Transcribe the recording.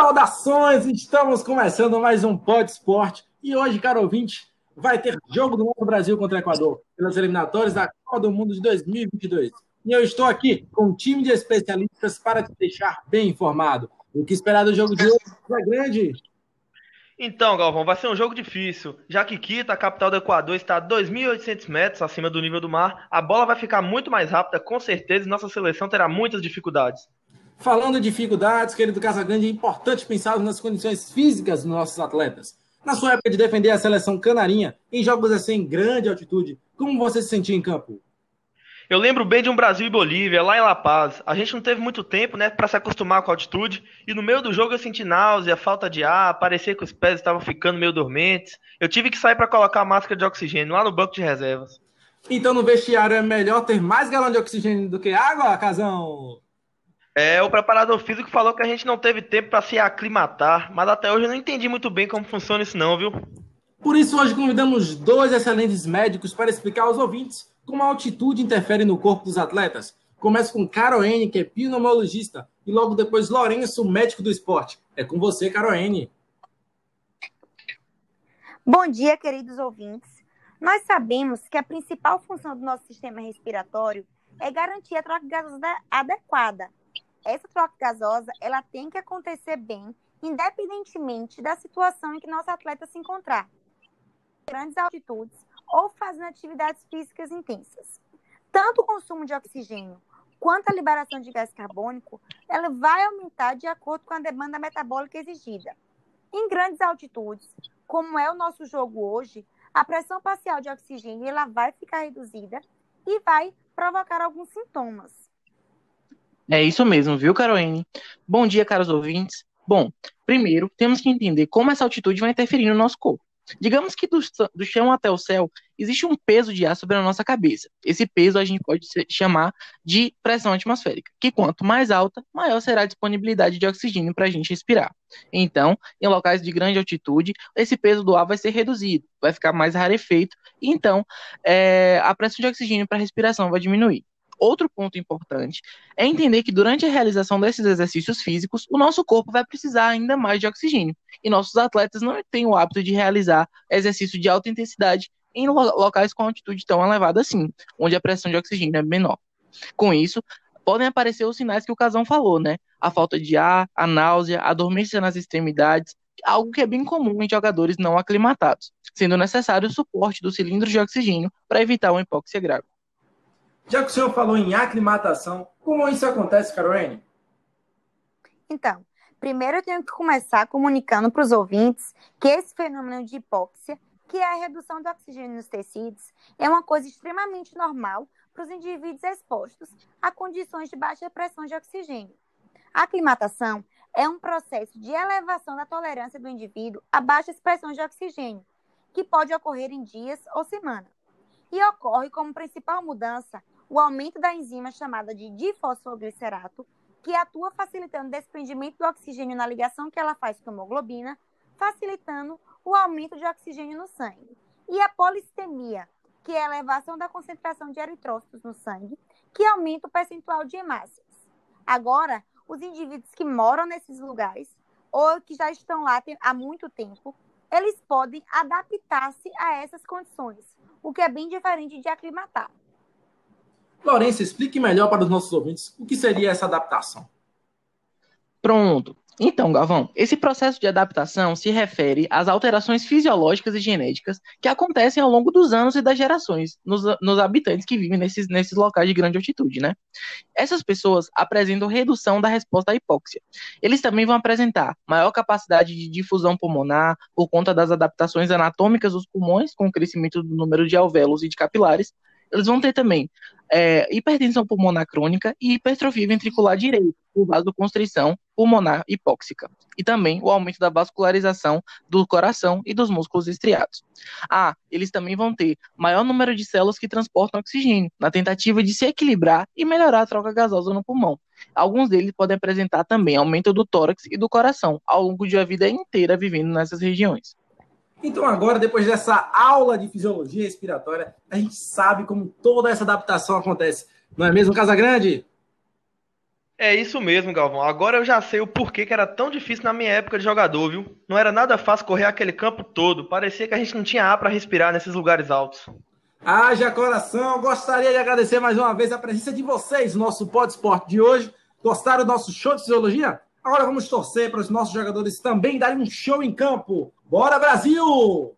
Saudações! Estamos começando mais um Pod Esporte e hoje, caro ouvinte, vai ter jogo do Mundo Brasil contra o Equador pelas eliminatórias da Copa do Mundo de 2022. E eu estou aqui com um time de especialistas para te deixar bem informado. O que esperar do jogo de hoje é grande. Então, Galvão, vai ser um jogo difícil. Já que Quito, a capital do Equador, está a 2.800 metros acima do nível do mar, a bola vai ficar muito mais rápida, com certeza, e nossa seleção terá muitas dificuldades. Falando de dificuldades, querido Casagrande, é importante pensar nas condições físicas dos nossos atletas. Na sua época de defender a seleção canarinha, em jogos assim em grande altitude, como você se sentia em campo? Eu lembro bem de um Brasil e Bolívia, lá em La Paz. A gente não teve muito tempo, né, para se acostumar com a altitude. E no meio do jogo eu senti náusea, falta de ar, parecia que os pés estavam ficando meio dormentes. Eu tive que sair para colocar a máscara de oxigênio lá no banco de reservas. Então no vestiário é melhor ter mais galão de oxigênio do que água, Casão? É, o preparador físico falou que a gente não teve tempo para se aclimatar, mas até hoje eu não entendi muito bem como funciona isso não, viu? Por isso hoje convidamos dois excelentes médicos para explicar aos ouvintes como a altitude interfere no corpo dos atletas. Começa com Caroene, que é pneumologista, e logo depois Lourenço, médico do esporte. É com você, Caroene. Bom dia, queridos ouvintes. Nós sabemos que a principal função do nosso sistema respiratório é garantir a troca gasosa adequada. Essa troca gasosa, ela tem que acontecer bem, independentemente da situação em que nosso atleta se encontrar. Grandes altitudes, ou fazendo atividades físicas intensas. Tanto o consumo de oxigênio quanto a liberação de gás carbônico, ela vai aumentar de acordo com a demanda metabólica exigida. Em grandes altitudes, como é o nosso jogo hoje, a pressão parcial de oxigênio ela vai ficar reduzida e vai provocar alguns sintomas. É isso mesmo, viu, Caroline? Bom dia, caros ouvintes. Bom, primeiro temos que entender como essa altitude vai interferir no nosso corpo. Digamos que do, do chão até o céu existe um peso de ar sobre a nossa cabeça. Esse peso a gente pode chamar de pressão atmosférica, que quanto mais alta, maior será a disponibilidade de oxigênio para a gente respirar. Então, em locais de grande altitude, esse peso do ar vai ser reduzido, vai ficar mais rarefeito, e então é, a pressão de oxigênio para a respiração vai diminuir. Outro ponto importante é entender que durante a realização desses exercícios físicos, o nosso corpo vai precisar ainda mais de oxigênio. E nossos atletas não têm o hábito de realizar exercício de alta intensidade em locais com altitude tão elevada assim, onde a pressão de oxigênio é menor. Com isso, podem aparecer os sinais que o Casão falou, né? A falta de ar, a náusea, a dormência nas extremidades, algo que é bem comum em jogadores não aclimatados, sendo necessário o suporte do cilindro de oxigênio para evitar uma hipóxia grave. Já que o senhor falou em aclimatação, como isso acontece, Caroline? Então, primeiro eu tenho que começar comunicando para os ouvintes que esse fenômeno de hipóxia, que é a redução do oxigênio nos tecidos, é uma coisa extremamente normal para os indivíduos expostos a condições de baixa pressão de oxigênio. A aclimatação é um processo de elevação da tolerância do indivíduo a baixas pressões de oxigênio, que pode ocorrer em dias ou semanas. E ocorre como principal mudança o aumento da enzima chamada de difosfoglicerato, que atua facilitando o desprendimento do oxigênio na ligação que ela faz com a hemoglobina, facilitando o aumento de oxigênio no sangue. E a polistemia, que é a elevação da concentração de eritrócitos no sangue, que aumenta o percentual de hemácias. Agora, os indivíduos que moram nesses lugares ou que já estão lá há muito tempo, eles podem adaptar-se a essas condições, o que é bem diferente de aclimatar. Lourenço, explique melhor para os nossos ouvintes o que seria essa adaptação. Pronto. Então, Galvão, esse processo de adaptação se refere às alterações fisiológicas e genéticas que acontecem ao longo dos anos e das gerações nos, nos habitantes que vivem nesses, nesses locais de grande altitude, né? Essas pessoas apresentam redução da resposta à hipóxia. Eles também vão apresentar maior capacidade de difusão pulmonar por conta das adaptações anatômicas dos pulmões, com o crescimento do número de alvéolos e de capilares, eles vão ter também é, hipertensão pulmonar crônica e hipertrofia ventricular direita, por vasoconstrição pulmonar hipóxica, e também o aumento da vascularização do coração e dos músculos estriados. Ah, eles também vão ter maior número de células que transportam oxigênio, na tentativa de se equilibrar e melhorar a troca gasosa no pulmão. Alguns deles podem apresentar também aumento do tórax e do coração, ao longo de a vida inteira vivendo nessas regiões. Então, agora, depois dessa aula de fisiologia respiratória, a gente sabe como toda essa adaptação acontece. Não é mesmo, Casagrande? É isso mesmo, Galvão. Agora eu já sei o porquê que era tão difícil na minha época de jogador, viu? Não era nada fácil correr aquele campo todo. Parecia que a gente não tinha ar para respirar nesses lugares altos. Haja coração! Gostaria de agradecer mais uma vez a presença de vocês no nosso Pod Esporte de hoje. Gostaram do nosso show de fisiologia? Agora vamos torcer para os nossos jogadores também darem um show em campo. Bora, Brasil!